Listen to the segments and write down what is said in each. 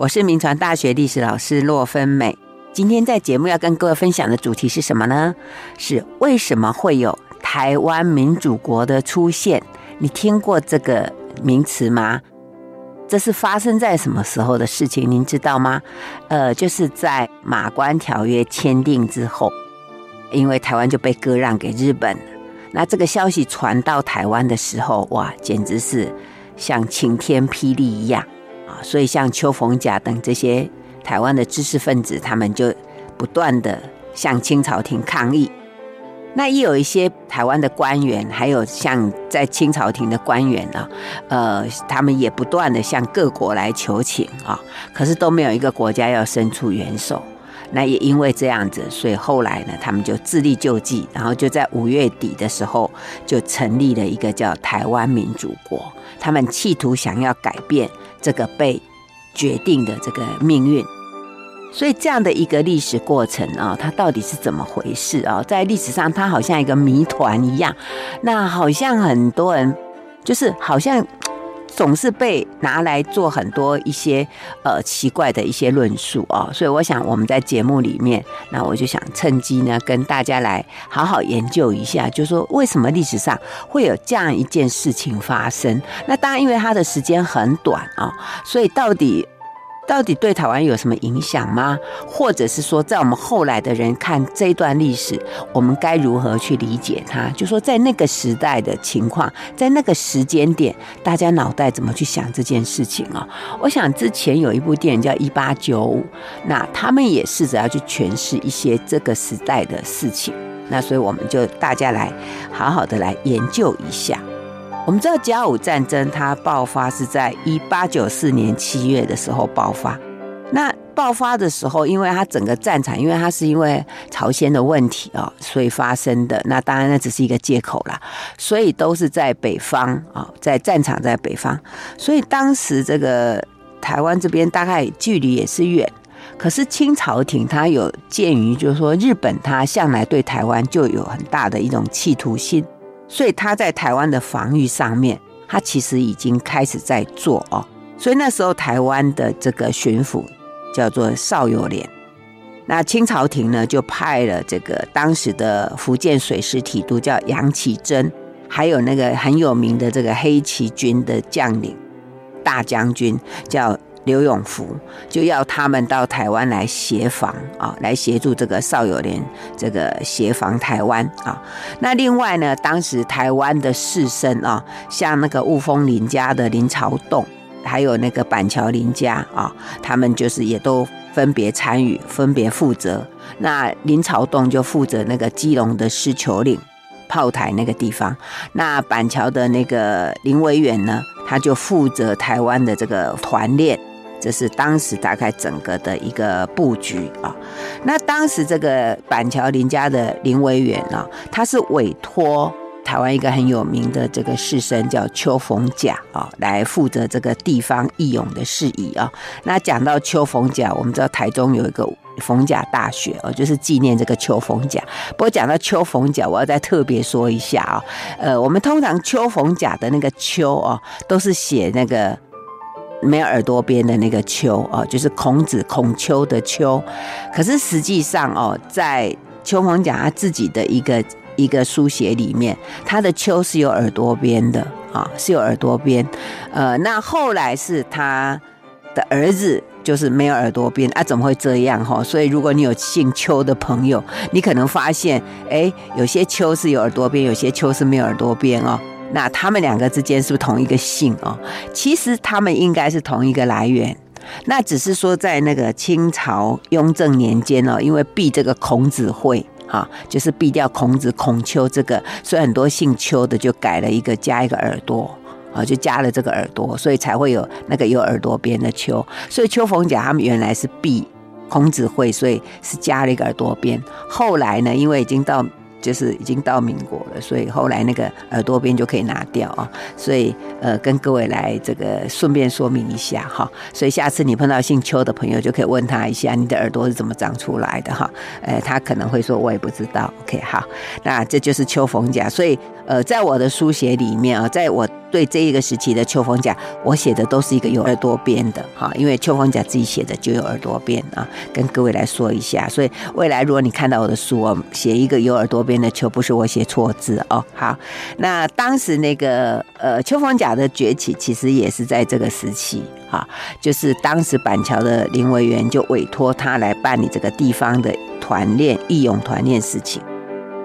我是民传大学历史老师骆芬美。今天在节目要跟各位分享的主题是什么呢？是为什么会有台湾民主国的出现？你听过这个名词吗？这是发生在什么时候的事情？您知道吗？呃，就是在马关条约签订之后，因为台湾就被割让给日本。那这个消息传到台湾的时候，哇，简直是像晴天霹雳一样。啊，所以像邱逢甲等这些台湾的知识分子，他们就不断的向清朝廷抗议。那也有一些台湾的官员，还有像在清朝廷的官员呢，呃，他们也不断的向各国来求情啊，可是都没有一个国家要伸出援手。那也因为这样子，所以后来呢，他们就自力救济，然后就在五月底的时候，就成立了一个叫台湾民主国。他们企图想要改变这个被决定的这个命运，所以这样的一个历史过程啊，它到底是怎么回事啊？在历史上，它好像一个谜团一样。那好像很多人就是好像。总是被拿来做很多一些呃奇怪的一些论述哦，所以我想我们在节目里面，那我就想趁机呢跟大家来好好研究一下，就说为什么历史上会有这样一件事情发生？那当然因为它的时间很短啊，所以到底。到底对台湾有什么影响吗？或者是说，在我们后来的人看这一段历史，我们该如何去理解它？就说在那个时代的情况，在那个时间点，大家脑袋怎么去想这件事情啊？我想之前有一部电影叫《一八九五》，那他们也试着要去诠释一些这个时代的事情。那所以我们就大家来好好的来研究一下。我们知道甲午战争它爆发是在一八九四年七月的时候爆发。那爆发的时候，因为它整个战场，因为它是因为朝鲜的问题啊，所以发生的。那当然那只是一个借口啦，所以都是在北方啊，在战场在北方。所以当时这个台湾这边大概距离也是远，可是清朝廷它有鉴于，就是说日本它向来对台湾就有很大的一种企图心。所以他在台湾的防御上面，他其实已经开始在做哦。所以那时候台湾的这个巡抚叫做邵友莲，那清朝廷呢就派了这个当时的福建水师提督叫杨启珍，还有那个很有名的这个黑旗军的将领大将军叫。刘永福就要他们到台湾来协防啊，来协助这个邵友莲这个协防台湾啊。那另外呢，当时台湾的士绅啊，像那个雾峰林家的林朝栋，还有那个板桥林家啊，他们就是也都分别参与，分别负责。那林朝栋就负责那个基隆的狮球岭炮台那个地方，那板桥的那个林维远呢，他就负责台湾的这个团练。这是当时大概整个的一个布局啊。那当时这个板桥林家的林维远啊，他是委托台湾一个很有名的这个士绅叫邱逢甲啊，来负责这个地方义勇的事宜啊。那讲到邱逢甲，我们知道台中有一个逢甲大学哦，就是纪念这个邱逢甲。不过讲到邱逢甲，我要再特别说一下啊。呃，我们通常邱逢甲的那个邱哦，都是写那个。没有耳朵边的那个丘哦，就是孔子孔丘的丘。可是实际上哦，在邱逢甲他自己的一个一个书写里面，他的丘是有耳朵边的啊，是有耳朵边。呃，那后来是他的儿子，就是没有耳朵边啊，怎么会这样哈？所以如果你有姓邱的朋友，你可能发现，哎，有些丘是有耳朵边，有些丘是没有耳朵边哦。那他们两个之间是不是同一个姓哦？其实他们应该是同一个来源，那只是说在那个清朝雍正年间哦，因为避这个孔子会哈，就是避掉孔子孔丘这个，所以很多姓邱的就改了一个加一个耳朵啊，就加了这个耳朵，所以才会有那个有耳朵边的邱。所以邱逢甲他们原来是避孔子会，所以是加了一个耳朵边。后来呢，因为已经到。就是已经到民国了，所以后来那个耳朵边就可以拿掉啊。所以呃，跟各位来这个顺便说明一下哈。所以下次你碰到姓邱的朋友，就可以问他一下，你的耳朵是怎么长出来的哈？呃，他可能会说，我也不知道。OK，好，那这就是邱逢甲。所以呃，在我的书写里面啊，在我对这一个时期的秋风甲，我写的都是一个有耳朵边的哈，因为秋风甲自己写的就有耳朵边啊，跟各位来说一下。所以未来如果你看到我的书，我写一个有耳朵边的秋，不是我写错字哦。好，那当时那个呃秋风甲的崛起，其实也是在这个时期哈，就是当时板桥的林维源就委托他来办理这个地方的团练义勇团练事情。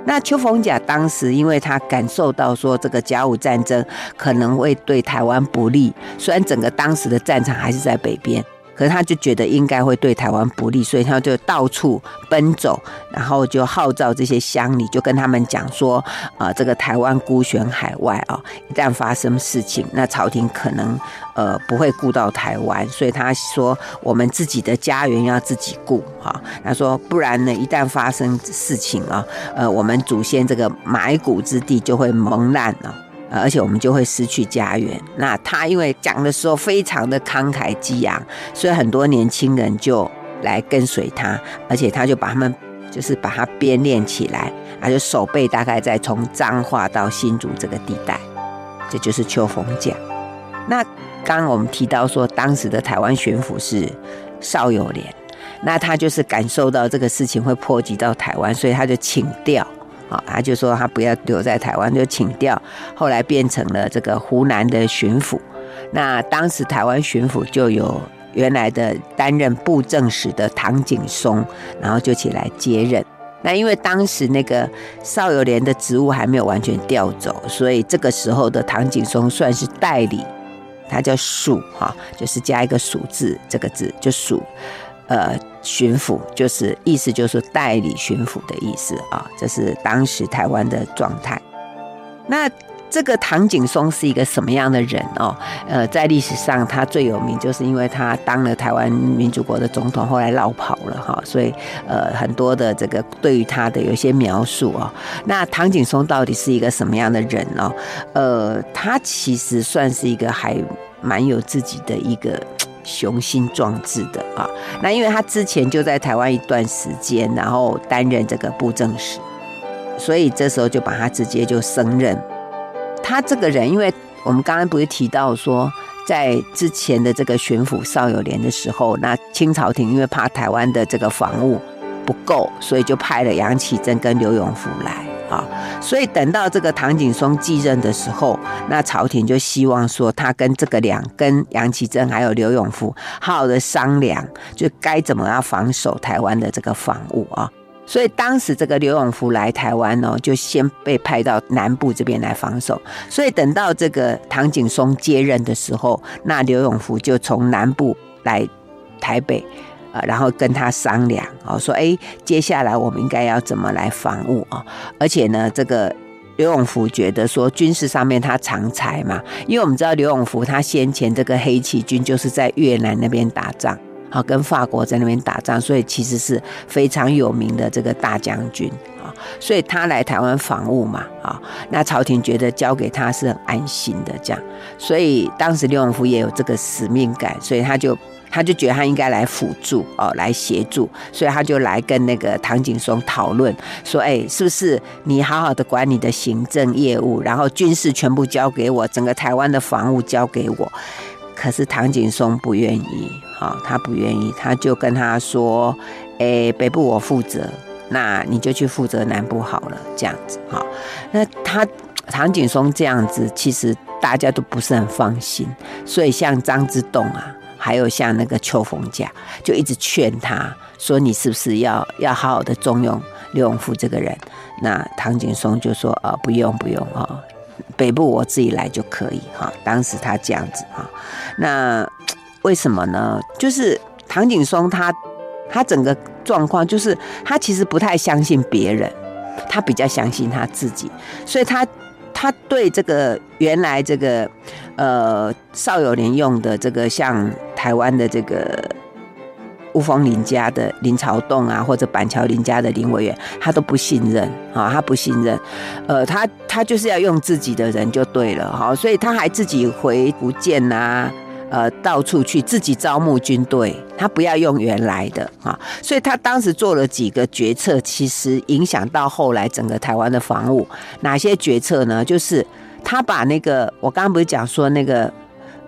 那邱逢甲当时，因为他感受到说这个甲午战争可能会对台湾不利，虽然整个当时的战场还是在北边。可是他就觉得应该会对台湾不利，所以他就到处奔走，然后就号召这些乡里，就跟他们讲说，啊、呃，这个台湾孤悬海外啊、一旦发生事情，那朝廷可能呃不会顾到台湾，所以他说我们自己的家园要自己顾哈、他说不然呢，一旦发生事情啊，呃，我们祖先这个埋骨之地就会蒙难了。而且我们就会失去家园。那他因为讲的时候非常的慷慨激昂，所以很多年轻人就来跟随他，而且他就把他们就是把他编练起来，他就守备大概在从彰化到新竹这个地带，这就是秋逢甲。那刚刚我们提到说，当时的台湾巡抚是邵友莲，那他就是感受到这个事情会波及到台湾，所以他就请调。他就说他不要留在台湾，就请调，后来变成了这个湖南的巡抚。那当时台湾巡抚就有原来的担任布政使的唐景崧，然后就起来接任。那因为当时那个邵友莲的职务还没有完全调走，所以这个时候的唐景崧算是代理，他叫署哈，就是加一个署字这个字就署。呃，巡抚就是意思就是代理巡抚的意思啊，这是当时台湾的状态。那这个唐景崧是一个什么样的人哦？呃，在历史上他最有名，就是因为他当了台湾民主国的总统，后来落跑了哈，所以呃很多的这个对于他的有一些描述啊。那唐景崧到底是一个什么样的人呢？呃，他其实算是一个还蛮有自己的一个。雄心壮志的啊，那因为他之前就在台湾一段时间，然后担任这个布政使，所以这时候就把他直接就升任。他这个人，因为我们刚刚不是提到说，在之前的这个巡抚邵友莲的时候，那清朝廷因为怕台湾的这个防务不够，所以就派了杨启贞跟刘永福来。啊，所以等到这个唐景崧继任的时候，那朝廷就希望说他跟这个两跟杨启贞还有刘永福好好的商量，就该怎么样防守台湾的这个防务啊。所以当时这个刘永福来台湾呢，就先被派到南部这边来防守。所以等到这个唐景崧接任的时候，那刘永福就从南部来台北。啊，然后跟他商量，哦，说，哎，接下来我们应该要怎么来防务啊？而且呢，这个刘永福觉得说，军事上面他长才嘛，因为我们知道刘永福他先前这个黑旗军就是在越南那边打仗，好，跟法国在那边打仗，所以其实是非常有名的这个大将军啊，所以他来台湾防务嘛，啊，那朝廷觉得交给他是很安心的这样，所以当时刘永福也有这个使命感，所以他就。他就觉得他应该来辅助哦，来协助，所以他就来跟那个唐景崧讨论，说：“哎，是不是你好好的管你的行政业务，然后军事全部交给我，整个台湾的防务交给我？”可是唐景崧不愿意，哈，他不愿意，他就跟他说：“哎，北部我负责，那你就去负责南部好了，这样子，哈。”那他唐景崧这样子，其实大家都不是很放心，所以像张之洞啊。还有像那个秋逢甲，就一直劝他说：“你是不是要要好好的重用刘永福这个人？”那唐景崧就说：“呃，不用不用哈，北部我自己来就可以哈。”当时他这样子哈，那为什么呢？就是唐景崧他他整个状况就是他其实不太相信别人，他比较相信他自己，所以他。他对这个原来这个呃邵友莲用的这个像台湾的这个吴峰林家的林朝栋啊，或者板桥林家的林维源，他都不信任啊，他不信任，呃，他他就是要用自己的人就对了哈，所以他还自己回福建呐。呃，到处去自己招募军队，他不要用原来的啊，所以他当时做了几个决策，其实影响到后来整个台湾的防务。哪些决策呢？就是他把那个我刚刚不是讲说那个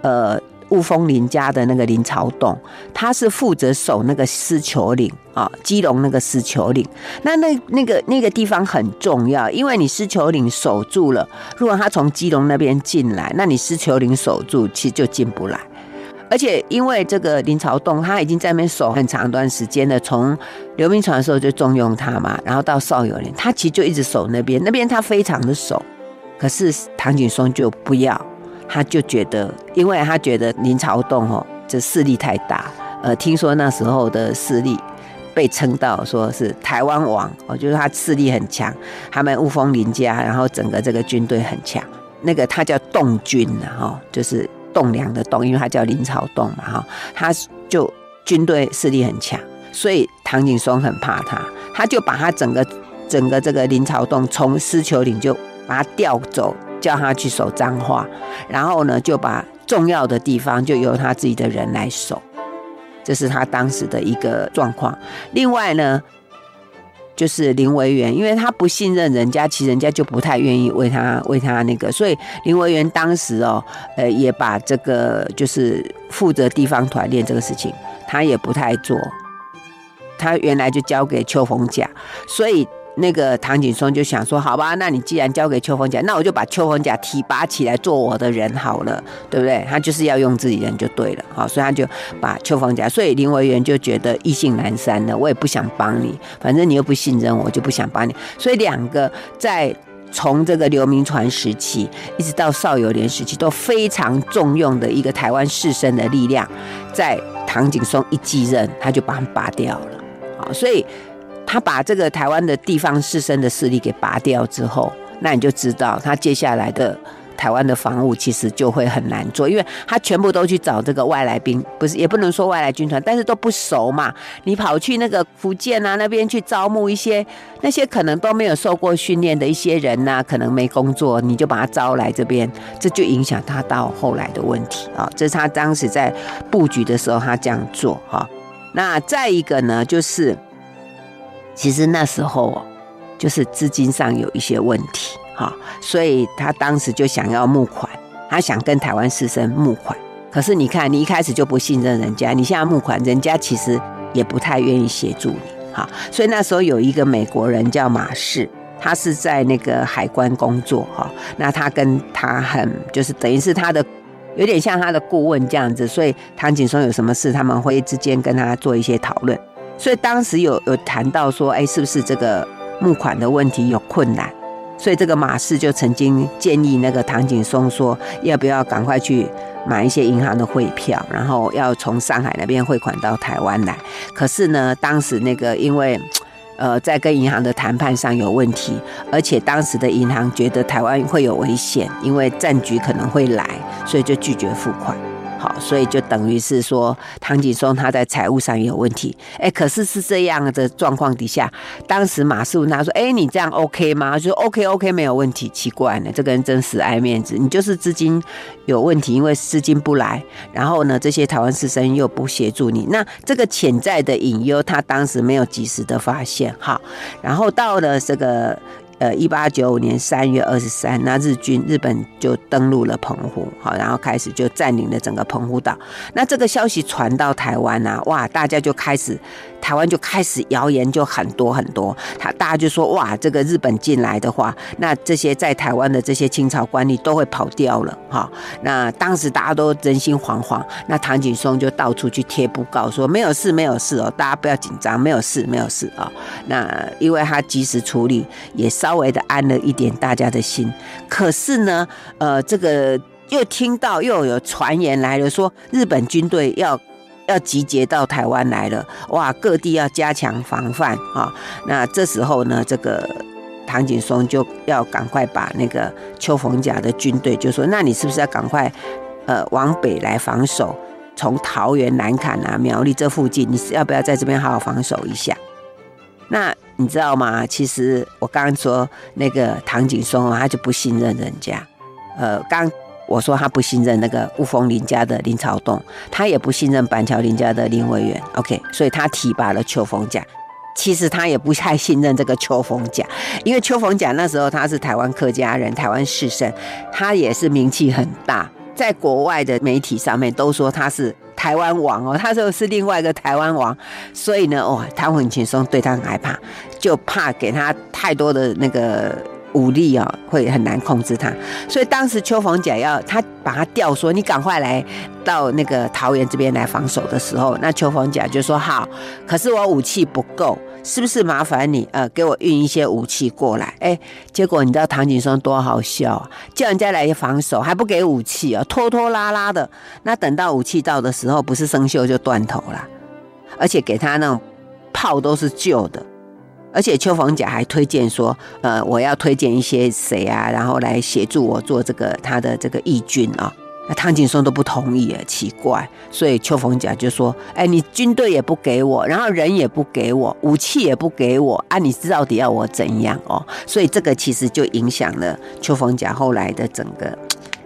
呃。雾峰林家的那个林朝栋，他是负责守那个狮球岭啊，基隆那个狮球岭。那那那个那个地方很重要，因为你狮球岭守住了，如果他从基隆那边进来，那你狮球岭守住，其实就进不来。而且因为这个林朝栋，他已经在那边守很长一段时间了，从刘铭传的时候就重用他嘛，然后到邵友年，他其实就一直守那边，那边他非常的守。可是唐景崧就不要。他就觉得，因为他觉得林朝栋哦，这势力太大。呃，听说那时候的势力被称到说是台湾王哦，就是他势力很强。他们雾峰林家，然后整个这个军队很强。那个他叫洞军的哈，就是栋梁的栋，因为他叫林朝栋嘛哈。他就军队势力很强，所以唐景崧很怕他，他就把他整个整个这个林朝栋从狮球岭就把他调走。叫他去守彰化，然后呢，就把重要的地方就由他自己的人来守，这是他当时的一个状况。另外呢，就是林维源，因为他不信任人家，其实人家就不太愿意为他为他那个，所以林维源当时哦，呃，也把这个就是负责地方团练这个事情，他也不太做，他原来就交给邱逢甲，所以。那个唐景崧就想说：“好吧，那你既然交给邱逢甲，那我就把邱逢甲提拔起来做我的人好了，对不对？他就是要用自己人就对了，好，所以他就把邱逢甲。所以林维源就觉得意兴阑珊了，我也不想帮你，反正你又不信任我，就不想帮你。所以两个在从这个刘铭传时期一直到邵友年时期都非常重用的一个台湾士绅的力量，在唐景崧一继任，他就把他们拔掉了，好，所以。”他把这个台湾的地方士绅的势力给拔掉之后，那你就知道他接下来的台湾的防务其实就会很难做，因为他全部都去找这个外来兵，不是也不能说外来军团，但是都不熟嘛。你跑去那个福建啊那边去招募一些那些可能都没有受过训练的一些人呐、可能没工作，你就把他招来这边，这就影响他到后来的问题啊。这是他当时在布局的时候他这样做哈。那再一个呢，就是。其实那时候哦，就是资金上有一些问题哈，所以他当时就想要募款，他想跟台湾师生募款。可是你看，你一开始就不信任人家，你现在募款，人家其实也不太愿意协助你哈。所以那时候有一个美国人叫马士，他是在那个海关工作哈。那他跟他很就是等于是他的有点像他的顾问这样子，所以唐景崧有什么事，他们会之间跟他做一些讨论。所以当时有有谈到说，哎，是不是这个募款的问题有困难？所以这个马氏就曾经建议那个唐景崧说，要不要赶快去买一些银行的汇票，然后要从上海那边汇款到台湾来。可是呢，当时那个因为呃在跟银行的谈判上有问题，而且当时的银行觉得台湾会有危险，因为战局可能会来，所以就拒绝付款。所以就等于是说，唐景崧他在财务上有问题。哎，可是是这样的状况底下，当时马士问他说：“哎，你这样 OK 吗？”就说：“OK OK，没有问题。”奇怪呢，这个人真死爱面子。你就是资金有问题，因为资金不来，然后呢，这些台湾师生又不协助你，那这个潜在的隐忧，他当时没有及时的发现。好，然后到了这个。呃，一八九五年三月二十三，那日军日本就登陆了澎湖，好，然后开始就占领了整个澎湖岛。那这个消息传到台湾啊，哇，大家就开始。台湾就开始谣言就很多很多，他大家就说哇，这个日本进来的话，那这些在台湾的这些清朝官吏都会跑掉了哈。那当时大家都人心惶惶，那唐景崧就到处去贴布告说没有事没有事哦，大家不要紧张，没有事没有事啊。那因为他及时处理，也是稍微的安了一点大家的心。可是呢，呃，这个又听到又有传言来了，说日本军队要。要集结到台湾来了，哇！各地要加强防范啊。那这时候呢，这个唐景崧就要赶快把那个邱逢甲的军队，就说：那你是不是要赶快呃往北来防守？从桃园、南崁啊、苗栗这附近，你是要不要在这边好好防守一下？那你知道吗？其实我刚刚说那个唐景崧，他就不信任人家，呃，刚。我说他不信任那个雾峰林家的林朝栋，他也不信任板桥林家的林维源。OK，所以他提拔了邱逢甲。其实他也不太信任这个邱逢甲，因为邱逢甲那时候他是台湾客家人，台湾士绅，他也是名气很大，在国外的媒体上面都说他是台湾王哦，他就是另外一个台湾王，所以呢，哇，他很轻松对他很害怕，就怕给他太多的那个。武力啊，会很难控制他，所以当时邱逢甲要他把他调说，你赶快来到那个桃园这边来防守的时候，那邱逢甲就说好，可是我武器不够，是不是麻烦你呃给我运一些武器过来？哎，结果你知道唐景崧多好笑啊，叫人家来防守还不给武器啊，拖拖拉拉的，那等到武器到的时候，不是生锈就断头了，而且给他那种炮都是旧的。而且邱逢甲还推荐说，呃，我要推荐一些谁啊，然后来协助我做这个他的这个义军啊。那汤景松都不同意啊，奇怪。所以邱逢甲就说，哎，你军队也不给我，然后人也不给我，武器也不给我，啊，你到底要我怎样哦？所以这个其实就影响了邱逢甲后来的整个。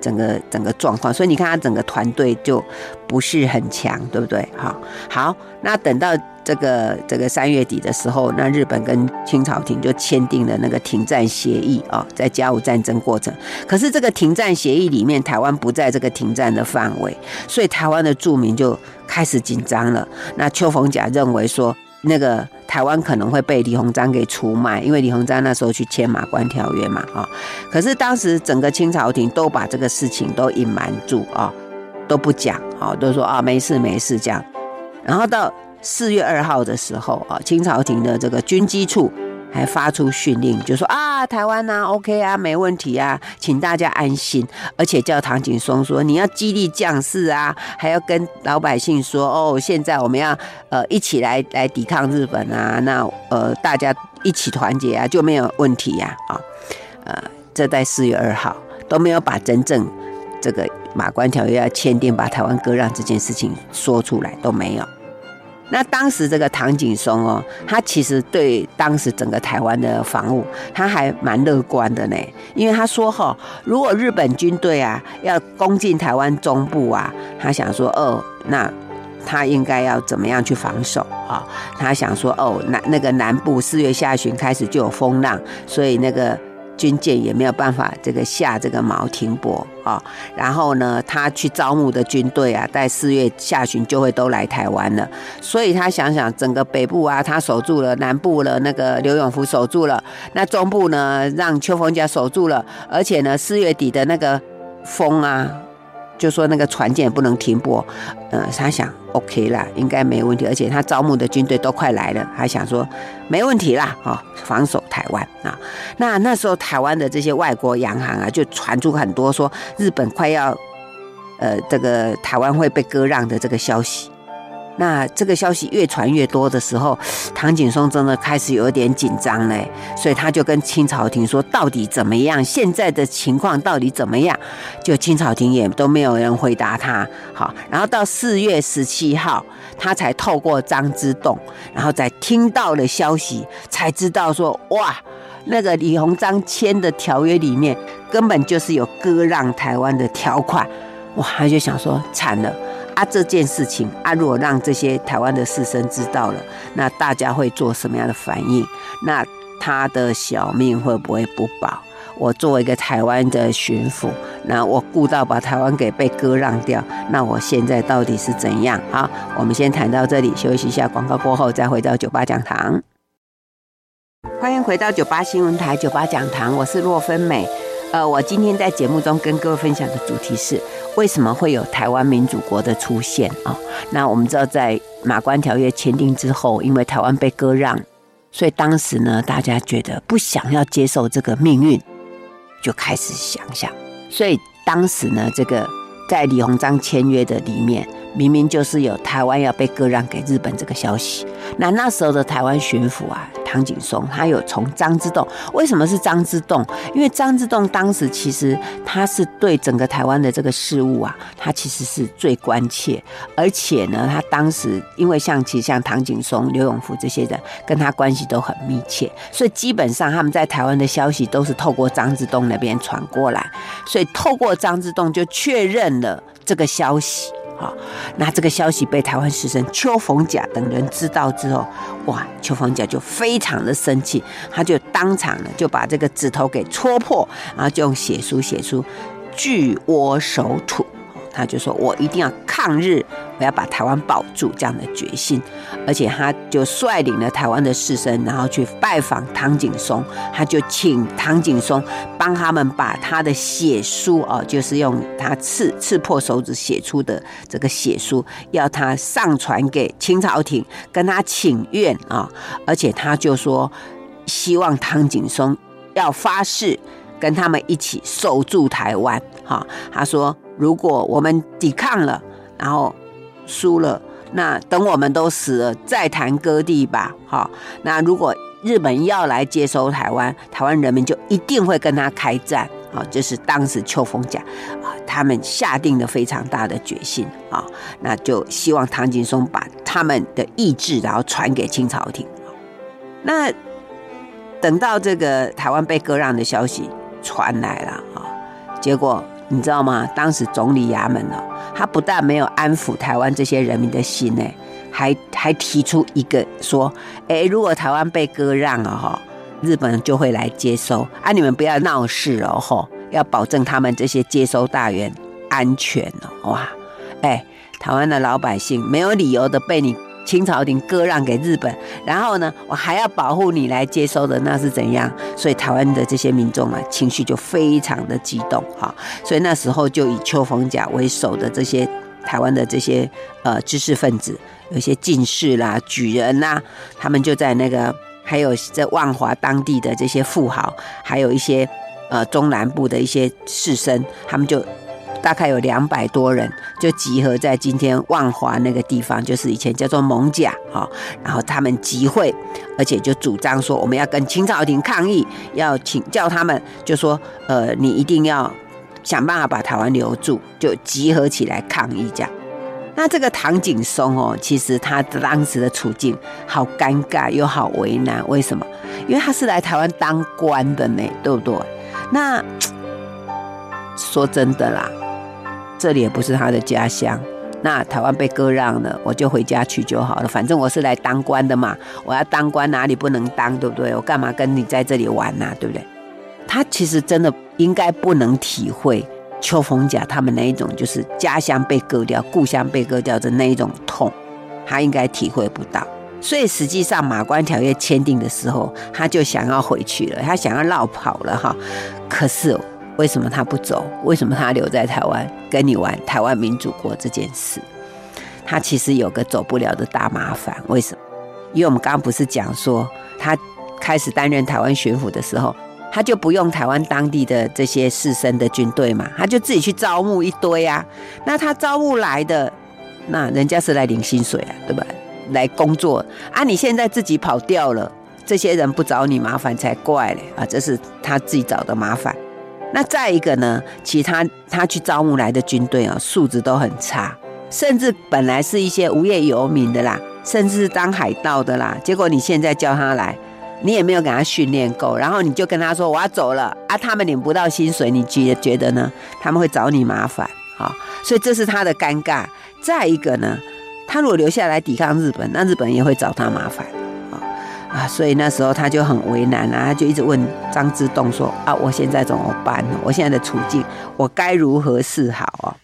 整个整个状况，所以你看他整个团队就不是很强，对不对？好，好，那等到这个这个三月底的时候，那日本跟清朝廷就签订了那个停战协议啊，在甲午战争过程。可是这个停战协议里面，台湾不在这个停战的范围，所以台湾的住民就开始紧张了。那邱逢甲认为说，那个台湾可能会被李鸿章给出卖，因为李鸿章那时候去签马关条约嘛，啊，可是当时整个清朝廷都把这个事情都隐瞒住啊，都不讲，啊，都说啊没事没事这样，然后到四月二号的时候啊，清朝廷的这个军机处。还发出训令，就说啊，台湾呐，OK 啊，没问题啊，请大家安心。而且叫唐景崧说，你要激励将士啊，还要跟老百姓说，哦，现在我们要呃一起来来抵抗日本啊，那呃大家一起团结啊，就没有问题呀，啊，呃，这在四月二号都没有把真正这个马关条约要签订，把台湾割让这件事情说出来都没有。那当时这个唐景崧哦，他其实对当时整个台湾的防务，他还蛮乐观的呢。因为他说哈，如果日本军队啊要攻进台湾中部啊，他想说哦，那他应该要怎么样去防守啊？他想说哦，南那个南部四月下旬开始就有风浪，所以那个。军舰也没有办法这个下这个锚停泊啊，然后呢，他去招募的军队啊，在四月下旬就会都来台湾了，所以他想想整个北部啊，他守住了，南部了那个刘永福守住了，那中部呢让邱逢甲守住了，而且呢四月底的那个风啊。就说那个船舰不能停泊，呃，他想 OK 啦，应该没问题，而且他招募的军队都快来了，他想说没问题啦，哦，防守台湾啊。那那时候台湾的这些外国洋行啊，就传出很多说日本快要，呃，这个台湾会被割让的这个消息。那这个消息越传越多的时候，唐景崧真的开始有点紧张嘞，所以他就跟清朝廷说：“到底怎么样？现在的情况到底怎么样？”就清朝廷也都没有人回答他。好，然后到四月十七号，他才透过张之洞，然后再听到了消息，才知道说：“哇，那个李鸿章签的条约里面根本就是有割让台湾的条款。”哇，他就想说：“惨了。”啊，这件事情啊，如果让这些台湾的士绅知道了，那大家会做什么样的反应？那他的小命会不会不保？我作为一个台湾的巡抚，那我顾到把台湾给被割让掉，那我现在到底是怎样？好，我们先谈到这里，休息一下，广告过后再回到酒吧讲堂。欢迎回到九八新闻台九八讲堂，我是洛芬美。呃，我今天在节目中跟各位分享的主题是为什么会有台湾民主国的出现啊？那我们知道，在马关条约签订之后，因为台湾被割让，所以当时呢，大家觉得不想要接受这个命运，就开始想想。所以当时呢，这个在李鸿章签约的里面，明明就是有台湾要被割让给日本这个消息。那那时候的台湾巡抚啊。唐景崧他有从张之洞，为什么是张之洞？因为张之洞当时其实他是对整个台湾的这个事务啊，他其实是最关切，而且呢，他当时因为像其实像唐景崧、刘永福这些人跟他关系都很密切，所以基本上他们在台湾的消息都是透过张之洞那边传过来，所以透过张之洞就确认了这个消息。哈。那这个消息被台湾士绅邱逢甲等人知道之后，哇，邱逢甲就非常的生气，他就当场呢就把这个指头给戳破，然后就用血书写出“据我守土”。他就说：“我一定要抗日，我要把台湾保住。”这样的决心，而且他就率领了台湾的士绅，然后去拜访唐景崧。他就请唐景崧帮他们把他的血书哦，就是用他刺刺破手指写出的这个血书，要他上传给清朝廷，跟他请愿啊。而且他就说，希望唐景崧要发誓跟他们一起守住台湾。哈，他说。如果我们抵抗了，然后输了，那等我们都死了再谈割地吧。好，那如果日本要来接收台湾，台湾人民就一定会跟他开战。好，这是当时邱逢甲啊，他们下定了非常大的决心啊，那就希望唐景松把他们的意志，然后传给清朝廷。那等到这个台湾被割让的消息传来了啊，结果。你知道吗？当时总理衙门哦，他不但没有安抚台湾这些人民的心呢，还还提出一个说：哎，如果台湾被割让了哈，日本人就会来接收啊，你们不要闹事哦，吼，要保证他们这些接收大员安全哦，哇，哎，台湾的老百姓没有理由的被你。清朝廷割让给日本，然后呢，我还要保护你来接收的，那是怎样？所以台湾的这些民众啊，情绪就非常的激动哈。所以那时候就以邱逢甲为首的这些台湾的这些呃知识分子，有些进士啦、举人啦，他们就在那个，还有在万华当地的这些富豪，还有一些呃中南部的一些士绅，他们就。大概有两百多人，就集合在今天万华那个地方，就是以前叫做艋舺哈。然后他们集会，而且就主张说，我们要跟清朝廷抗议，要请教他们，就说呃，你一定要想办法把台湾留住，就集合起来抗议这样。那这个唐景崧哦，其实他当时的处境好尴尬又好为难，为什么？因为他是来台湾当官的呢，对不对？那 说真的啦。这里也不是他的家乡，那台湾被割让了，我就回家去就好了。反正我是来当官的嘛，我要当官哪里不能当，对不对？我干嘛跟你在这里玩呢？对不对？他其实真的应该不能体会邱逢甲他们那一种，就是家乡被割掉、故乡被割掉的那一种痛，他应该体会不到。所以实际上马关条约签订的时候，他就想要回去了，他想要绕跑了哈。可是。为什么他不走？为什么他留在台湾跟你玩台湾民主国这件事？他其实有个走不了的大麻烦。为什么？因为我们刚刚不是讲说，他开始担任台湾巡抚的时候，他就不用台湾当地的这些士绅的军队嘛，他就自己去招募一堆啊。那他招募来的，那人家是来领薪水啊，对吧？来工作啊，你现在自己跑掉了，这些人不找你麻烦才怪嘞啊！这是他自己找的麻烦。那再一个呢？其他他去招募来的军队啊，素质都很差，甚至本来是一些无业游民的啦，甚至是当海盗的啦。结果你现在叫他来，你也没有给他训练够，然后你就跟他说我要走了啊，他们领不到薪水，你觉觉得呢？他们会找你麻烦啊，所以这是他的尴尬。再一个呢，他如果留下来抵抗日本，那日本也会找他麻烦。啊，所以那时候他就很为难啊，他就一直问张之洞说：“啊，我现在怎么办？我现在的处境，我该如何是好哦？”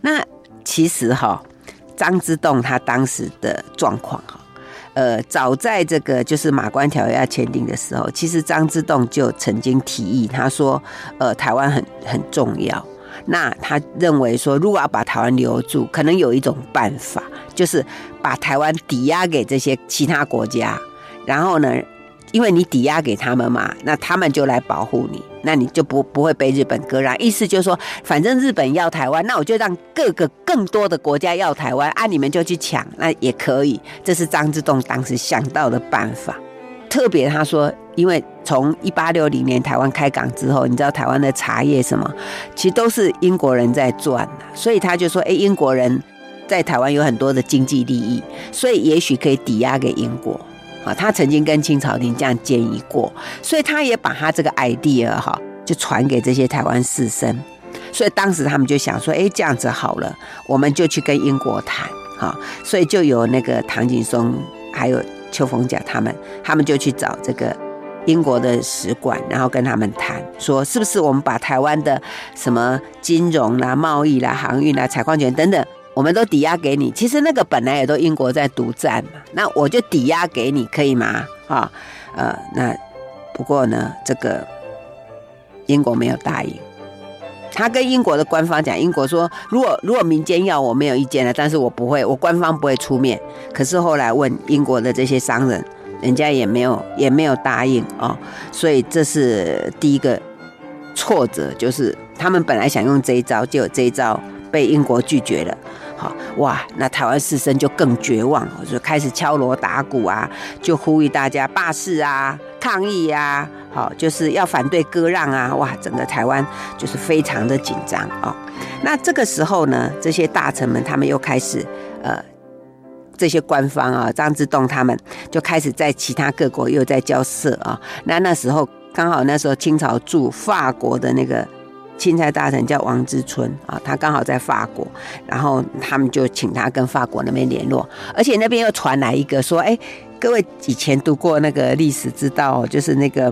那其实哈，张之洞他当时的状况哈，呃，早在这个就是马关条约签订的时候，其实张之洞就曾经提议，他说：“呃，台湾很很重要。”那他认为说，如果要把台湾留住，可能有一种办法，就是把台湾抵押给这些其他国家，然后呢，因为你抵押给他们嘛，那他们就来保护你，那你就不不会被日本割让。意思就是说，反正日本要台湾，那我就让各个更多的国家要台湾，啊，你们就去抢，那也可以。这是张之洞当时想到的办法。特别他说，因为从一八六零年台湾开港之后，你知道台湾的茶叶什么，其实都是英国人在赚的，所以他就说，哎，英国人在台湾有很多的经济利益，所以也许可以抵押给英国啊。他曾经跟清朝廷这样建议过，所以他也把他这个 idea 哈，就传给这些台湾士绅。所以当时他们就想说，哎，这样子好了，我们就去跟英国谈，哈，所以就有那个唐景崧还有邱逢甲他们，他们就去找这个英国的使馆，然后跟他们谈，说是不是我们把台湾的什么金融啦、贸易啦、航运啦、采矿权等等，我们都抵押给你。其实那个本来也都英国在独占嘛，那我就抵押给你，可以吗？啊，呃，那不过呢，这个英国没有答应。他跟英国的官方讲，英国说，如果如果民间要，我没有意见了，但是我不会，我官方不会出面。可是后来问英国的这些商人，人家也没有也没有答应哦，所以这是第一个挫折，就是他们本来想用这一招，就有这一招被英国拒绝了。好哇，那台湾士绅就更绝望，就开始敲锣打鼓啊，就呼吁大家罢市啊、抗议啊，好，就是要反对割让啊，哇，整个台湾就是非常的紧张哦。那这个时候呢，这些大臣们他们又开始呃，这些官方啊，张之洞他们就开始在其他各国又在交涉啊。那那时候刚好那时候清朝驻法国的那个。钦差大臣叫王之春啊，他刚好在法国，然后他们就请他跟法国那边联络，而且那边又传来一个说，哎，各位以前读过那个历史知道，就是那个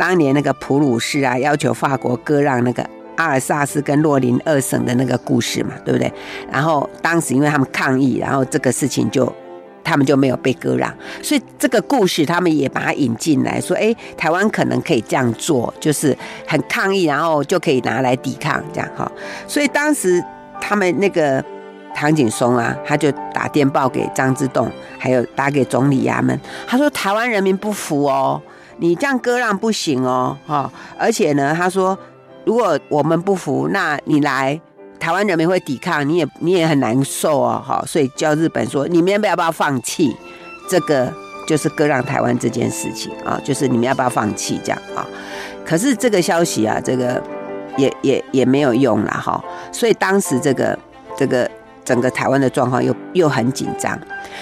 当年那个普鲁士啊要求法国割让那个阿尔萨斯跟洛林二省的那个故事嘛，对不对？然后当时因为他们抗议，然后这个事情就。他们就没有被割让，所以这个故事他们也把它引进来，说：哎，台湾可能可以这样做，就是很抗议，然后就可以拿来抵抗，这样哈。所以当时他们那个唐景崧啊，他就打电报给张之洞，还有打给总理衙门，他说：台湾人民不服哦，你这样割让不行哦，哈。而且呢，他说如果我们不服，那你来。台湾人民会抵抗，你也你也很难受哦，哈，所以叫日本说，你们要不要不要放弃这个，就是割让台湾这件事情啊，就是你们要不要放弃这样啊？可是这个消息啊，这个也也也没有用了哈，所以当时这个这个整个台湾的状况又又很紧张，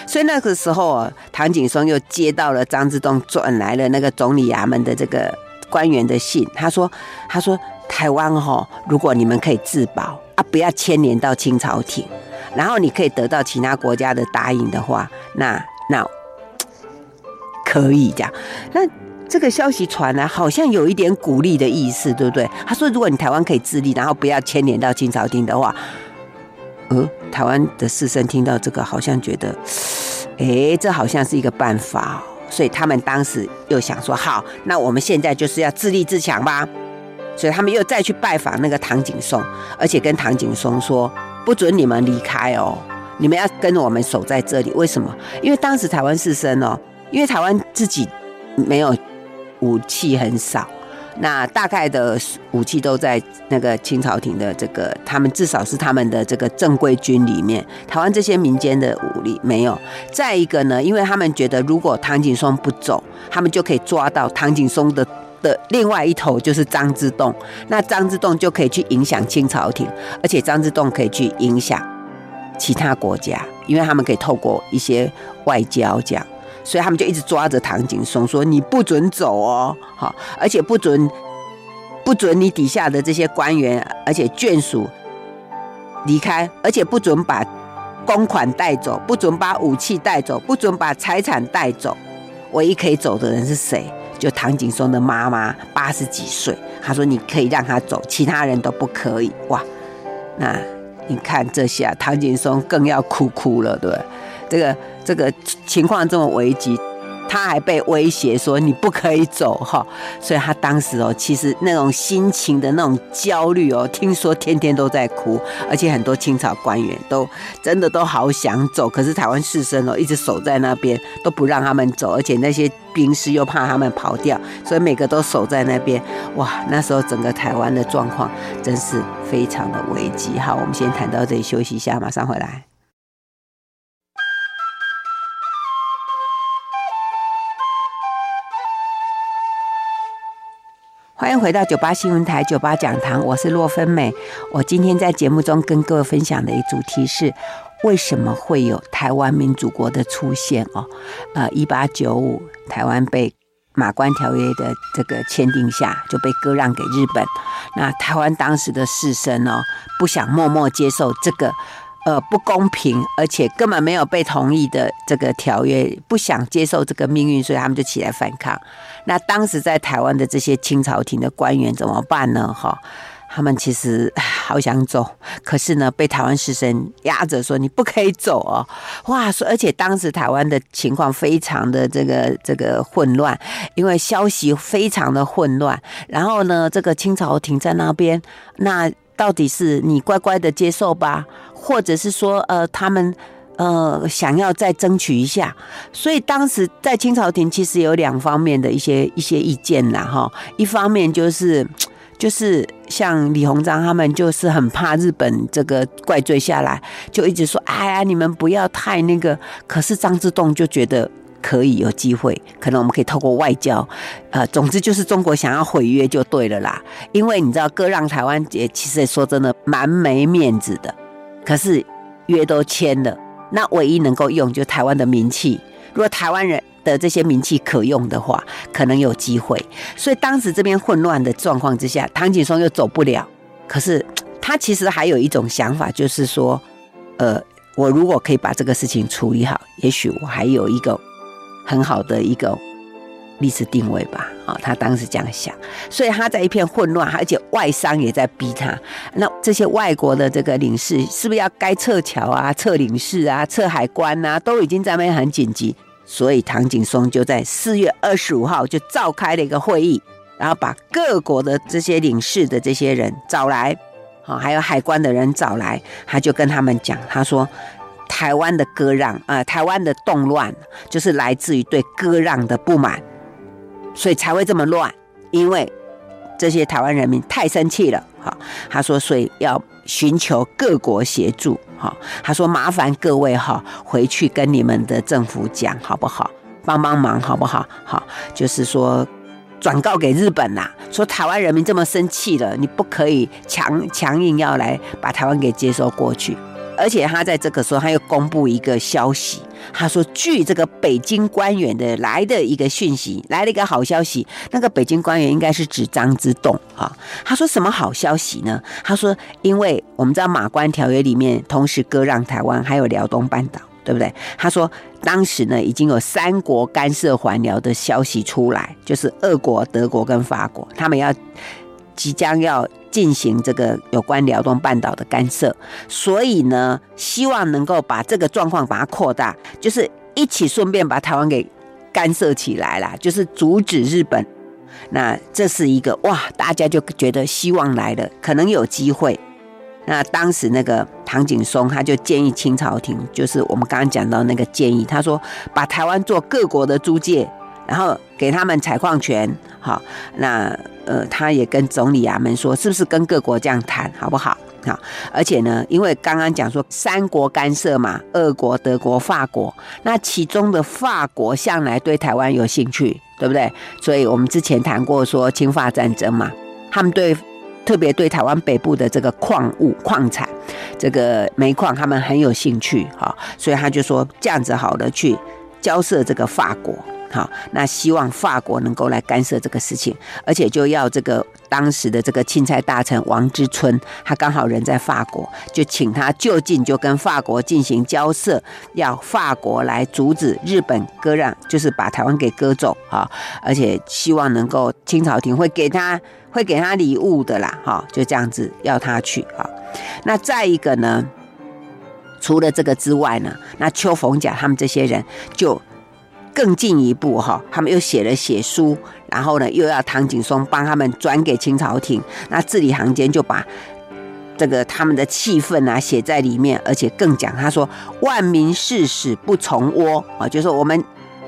所以那个时候啊，唐景崧又接到了张之洞转来了那个总理衙门的这个官员的信，他说他说台湾哈，如果你们可以自保。啊，不要牵连到清朝廷，然后你可以得到其他国家的答应的话，那那可以这样。那这个消息传来，好像有一点鼓励的意思，对不对？他说，如果你台湾可以自立，然后不要牵连到清朝廷的话，呃，台湾的士绅听到这个，好像觉得，哎，这好像是一个办法，所以他们当时又想说，好，那我们现在就是要自立自强吧。所以他们又再去拜访那个唐景崧，而且跟唐景崧说：“不准你们离开哦，你们要跟我们守在这里。为什么？因为当时台湾士绅哦，因为台湾自己没有武器，很少，那大概的武器都在那个清朝廷的这个，他们至少是他们的这个正规军里面。台湾这些民间的武力没有。再一个呢，因为他们觉得如果唐景崧不走，他们就可以抓到唐景崧的。”的另外一头就是张之洞，那张之洞就可以去影响清朝廷，而且张之洞可以去影响其他国家，因为他们可以透过一些外交这样，所以他们就一直抓着唐景崧说：“你不准走哦，好，而且不准不准你底下的这些官员，而且眷属离开，而且不准把公款带走，不准把武器带走，不准把财产带走，唯一可以走的人是谁？”就唐景崧的妈妈八十几岁，他说你可以让他走，其他人都不可以。哇，那你看这下唐景崧更要哭哭了，对，这个这个情况这么危急。他还被威胁说你不可以走哈，所以他当时哦，其实那种心情的那种焦虑哦，听说天天都在哭，而且很多清朝官员都真的都好想走，可是台湾士绅哦一直守在那边都不让他们走，而且那些兵士又怕他们跑掉，所以每个都守在那边。哇，那时候整个台湾的状况真是非常的危机。好，我们先谈到这里，休息一下，马上回来。欢迎回到九八新闻台九八讲堂，我是洛芬美。我今天在节目中跟各位分享的一主题是：为什么会有台湾民主国的出现？哦，呃，一八九五台湾被马关条约的这个签订下，就被割让给日本。那台湾当时的士绅哦，不想默默接受这个呃不公平，而且根本没有被同意的这个条约，不想接受这个命运，所以他们就起来反抗。那当时在台湾的这些清朝廷的官员怎么办呢？哈？他们其实好想走，可是呢，被台湾士绅压着说，你不可以走哦。哇，说而且当时台湾的情况非常的这个这个混乱，因为消息非常的混乱。然后呢，这个清朝廷在那边，那到底是你乖乖的接受吧，或者是说呃他们呃想要再争取一下？所以当时在清朝廷其实有两方面的一些一些意见啦哈，一方面就是。就是像李鸿章他们，就是很怕日本这个怪罪下来，就一直说：“哎呀，你们不要太那个。”可是张之洞就觉得可以有机会，可能我们可以透过外交，呃，总之就是中国想要毁约就对了啦。因为你知道割让台湾也其实也说真的蛮没面子的，可是约都签了，那唯一能够用就台湾的名气。如果台湾人的这些名气可用的话，可能有机会。所以当时这边混乱的状况之下，唐景崧又走不了。可是 他其实还有一种想法，就是说，呃，我如果可以把这个事情处理好，也许我还有一个很好的一个历史定位吧。啊、他当时这样想。所以他在一片混乱，而且外商也在逼他。那这些外国的这个领事，是不是要该撤侨啊、撤领事啊、撤海关啊，都已经在那边很紧急。所以唐景崧就在四月二十五号就召开了一个会议，然后把各国的这些领事的这些人找来，好，还有海关的人找来，他就跟他们讲，他说台湾的割让啊、台湾的动乱就是来自于对割让的不满，所以才会这么乱，因为这些台湾人民太生气了，哈，他说所以要寻求各国协助。哈，他说麻烦各位哈，回去跟你们的政府讲好不好？帮帮忙好不好？好，就是说转告给日本呐，说台湾人民这么生气了，你不可以强强硬要来把台湾给接收过去。而且他在这个时候，他又公布一个消息，他说，据这个北京官员的来的一个讯息，来了一个好消息。那个北京官员应该是指张之洞啊。他说什么好消息呢？他说，因为我们知道马关条约里面同时割让台湾还有辽东半岛，对不对？他说当时呢已经有三国干涉还辽的消息出来，就是俄国、德国跟法国，他们要即将要。进行这个有关辽东半岛的干涉，所以呢，希望能够把这个状况把它扩大，就是一起顺便把台湾给干涉起来了，就是阻止日本。那这是一个哇，大家就觉得希望来了，可能有机会。那当时那个唐景崧他就建议清朝廷，就是我们刚刚讲到那个建议，他说把台湾做各国的租界。然后给他们采矿权，好，那呃，他也跟总理衙门说，是不是跟各国这样谈，好不好？好，而且呢，因为刚刚讲说三国干涉嘛，俄国、德国、法国，那其中的法国向来对台湾有兴趣，对不对？所以我们之前谈过说侵法战争嘛，他们对特别对台湾北部的这个矿物、矿产，这个煤矿，他们很有兴趣，好，所以他就说这样子好的去交涉这个法国。好，那希望法国能够来干涉这个事情，而且就要这个当时的这个钦差大臣王之春，他刚好人在法国，就请他就近就跟法国进行交涉，要法国来阻止日本割让，就是把台湾给割走啊，而且希望能够清朝廷会给他会给他礼物的啦，哈，就这样子要他去啊。那再一个呢，除了这个之外呢，那邱逢甲他们这些人就。更进一步哈，他们又写了写书，然后呢，又要唐景崧帮他们转给清朝廷。那字里行间就把这个他们的气愤啊写在里面，而且更讲他说：“万民誓死不从倭啊，就是说我们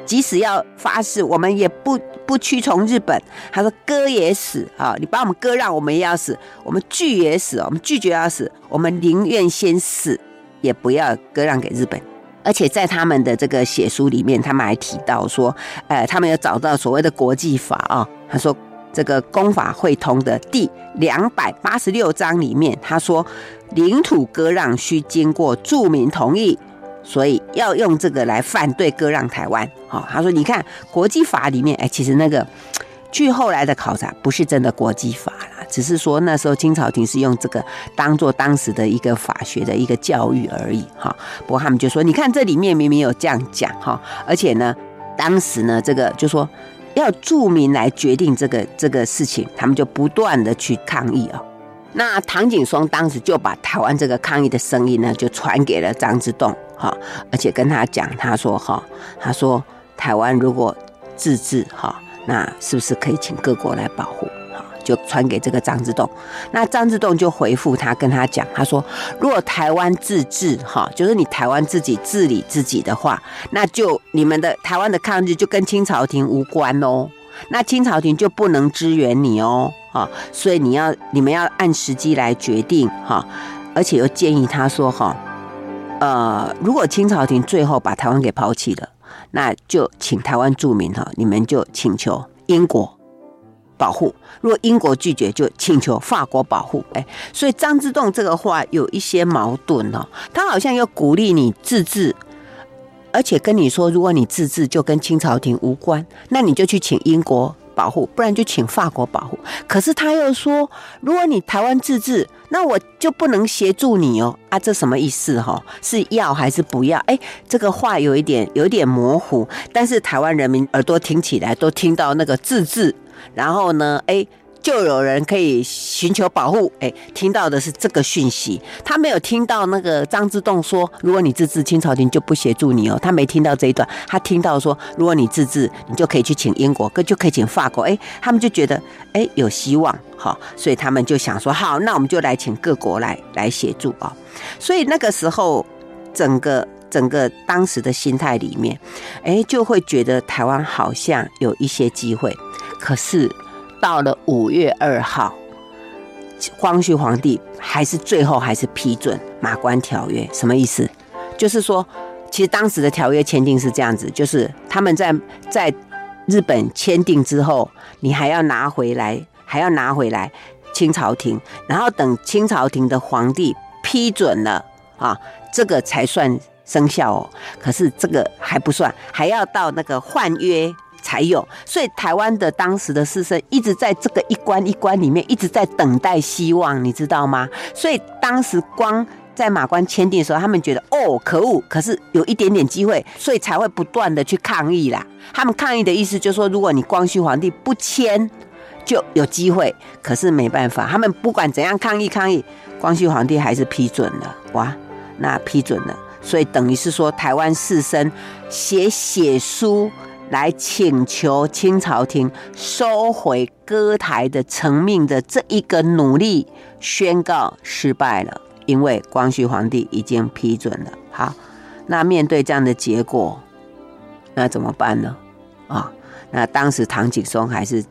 即使要发誓，我们也不不屈从日本。”他说：“割也死啊，你把我们割让，我们也要死；我们拒也死，我们拒绝要死，我们宁愿先死，也不要割让给日本。”而且在他们的这个写书里面，他们还提到说，呃，他们有找到所谓的国际法啊。他说，这个公法会通的第两百八十六章里面，他说，领土割让需经过住民同意，所以要用这个来反对割让台湾。好，他说：“你看国际法里面，哎，其实那个据后来的考察，不是真的国际法，只是说那时候清朝廷是用这个当做当时的一个法学的一个教育而已。哈，不过他们就说，你看这里面明明有这样讲哈，而且呢，当时呢，这个就说要著名来决定这个这个事情，他们就不断的去抗议啊。”那唐景崧当时就把台湾这个抗议的声音呢，就传给了张之洞，哈，而且跟他讲，他说，哈，他说台湾如果自治，哈，那是不是可以请各国来保护？就传给这个张之洞。那张之洞就回复他，跟他讲，他说，如果台湾自治，哈，就是你台湾自己治理自己的话，那就你们的台湾的抗日就跟清朝廷无关哦。那清朝廷就不能支援你哦，哈，所以你要你们要按时机来决定哈，而且又建议他说哈，呃，如果清朝廷最后把台湾给抛弃了，那就请台湾住民哈，你们就请求英国保护；如果英国拒绝，就请求法国保护。哎，所以张之洞这个话有一些矛盾哦，他好像要鼓励你自治。而且跟你说，如果你自治就跟清朝廷无关，那你就去请英国保护，不然就请法国保护。可是他又说，如果你台湾自治，那我就不能协助你哦。啊，这什么意思？哈，是要还是不要？哎，这个话有一点有一点模糊，但是台湾人民耳朵听起来都听到那个自治，然后呢，哎。就有人可以寻求保护，哎，听到的是这个讯息，他没有听到那个张之洞说，如果你自治，清朝廷就不协助你哦，他没听到这一段，他听到说，如果你自治，你就可以去请英国，就可以请法国，哎，他们就觉得，哎，有希望，好，所以他们就想说，好，那我们就来请各国来来协助啊，所以那个时候，整个整个当时的心态里面，哎，就会觉得台湾好像有一些机会，可是。到了五月二号，光绪皇帝还是最后还是批准马关条约，什么意思？就是说，其实当时的条约签订是这样子，就是他们在在日本签订之后，你还要拿回来，还要拿回来清朝廷，然后等清朝廷的皇帝批准了啊，这个才算生效哦。可是这个还不算，还要到那个换约。才有，所以台湾的当时的士绅一直在这个一关一关里面一直在等待希望，你知道吗？所以当时光在马关签订的时候，他们觉得哦可恶，可是有一点点机会，所以才会不断的去抗议啦。他们抗议的意思就是说，如果你光绪皇帝不签，就有机会。可是没办法，他们不管怎样抗议抗议，光绪皇帝还是批准了。哇，那批准了，所以等于是说台湾士绅写血书。来请求清朝廷收回割台的成命的这一个努力宣告失败了，因为光绪皇帝已经批准了。好，那面对这样的结果，那怎么办呢？啊，那当时唐景崧还是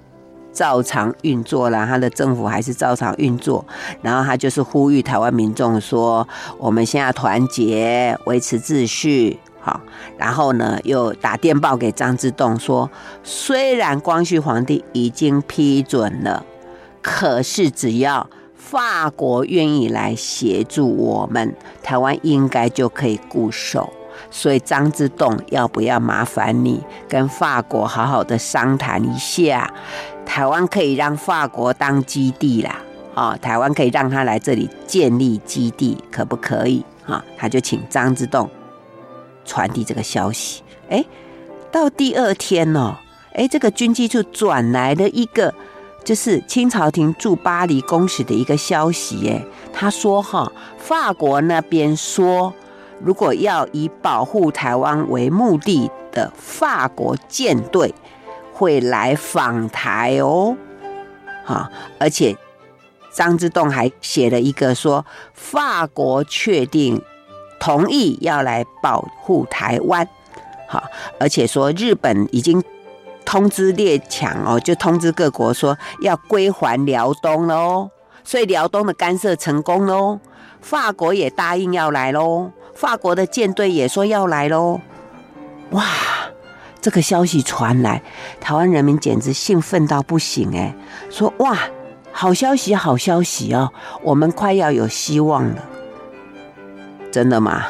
照常运作了，他的政府还是照常运作，然后他就是呼吁台湾民众说：我们现在团结，维持秩序。好，然后呢，又打电报给张之洞说，虽然光绪皇帝已经批准了，可是只要法国愿意来协助我们，台湾应该就可以固守。所以张之洞要不要麻烦你跟法国好好的商谈一下，台湾可以让法国当基地啦，啊，台湾可以让他来这里建立基地，可不可以？啊，他就请张之洞。传递这个消息，哎，到第二天哦，哎，这个军机处转来了一个，就是清朝廷驻巴黎公使的一个消息，哎，他说哈，法国那边说，如果要以保护台湾为目的的法国舰队会来访台哦，哈，而且张之洞还写了一个说，法国确定。同意要来保护台湾，好，而且说日本已经通知列强哦，就通知各国说要归还辽东喽，所以辽东的干涉成功喽，法国也答应要来喽，法国的舰队也说要来喽，哇，这个消息传来，台湾人民简直兴奋到不行哎，说哇，好消息，好消息哦，我们快要有希望了。真的吗？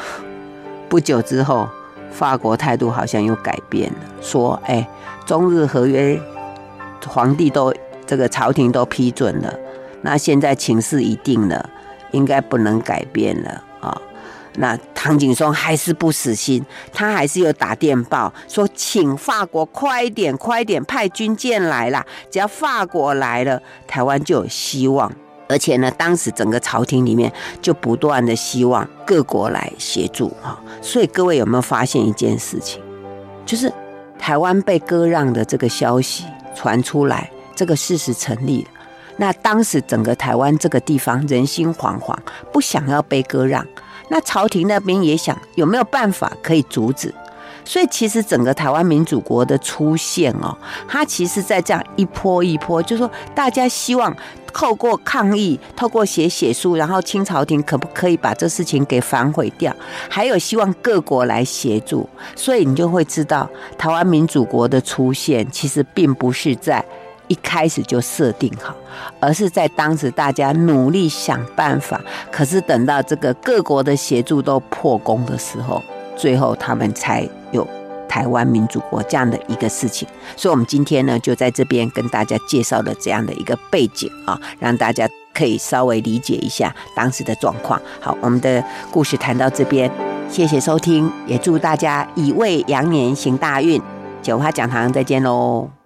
不久之后，法国态度好像又改变了，说：“哎，中日合约，皇帝都这个朝廷都批准了，那现在情势已定了，应该不能改变了啊。”那唐景崧还是不死心，他还是有打电报说，请法国快一点、快一点派军舰来啦。只要法国来了，台湾就有希望。而且呢，当时整个朝廷里面就不断的希望各国来协助哈。所以各位有没有发现一件事情，就是台湾被割让的这个消息传出来，这个事实成立了。那当时整个台湾这个地方人心惶惶，不想要被割让。那朝廷那边也想有没有办法可以阻止，所以其实整个台湾民主国的出现哦，它其实在这样一波一波，就是说大家希望透过抗议，透过写写书，然后清朝廷可不可以把这事情给反悔掉，还有希望各国来协助，所以你就会知道台湾民主国的出现其实并不是在。一开始就设定好，而是在当时大家努力想办法，可是等到这个各国的协助都破功的时候，最后他们才有台湾民主国这样的一个事情。所以，我们今天呢，就在这边跟大家介绍了这样的一个背景啊，让大家可以稍微理解一下当时的状况。好，我们的故事谈到这边，谢谢收听，也祝大家乙未羊年行大运。九花讲堂再见喽。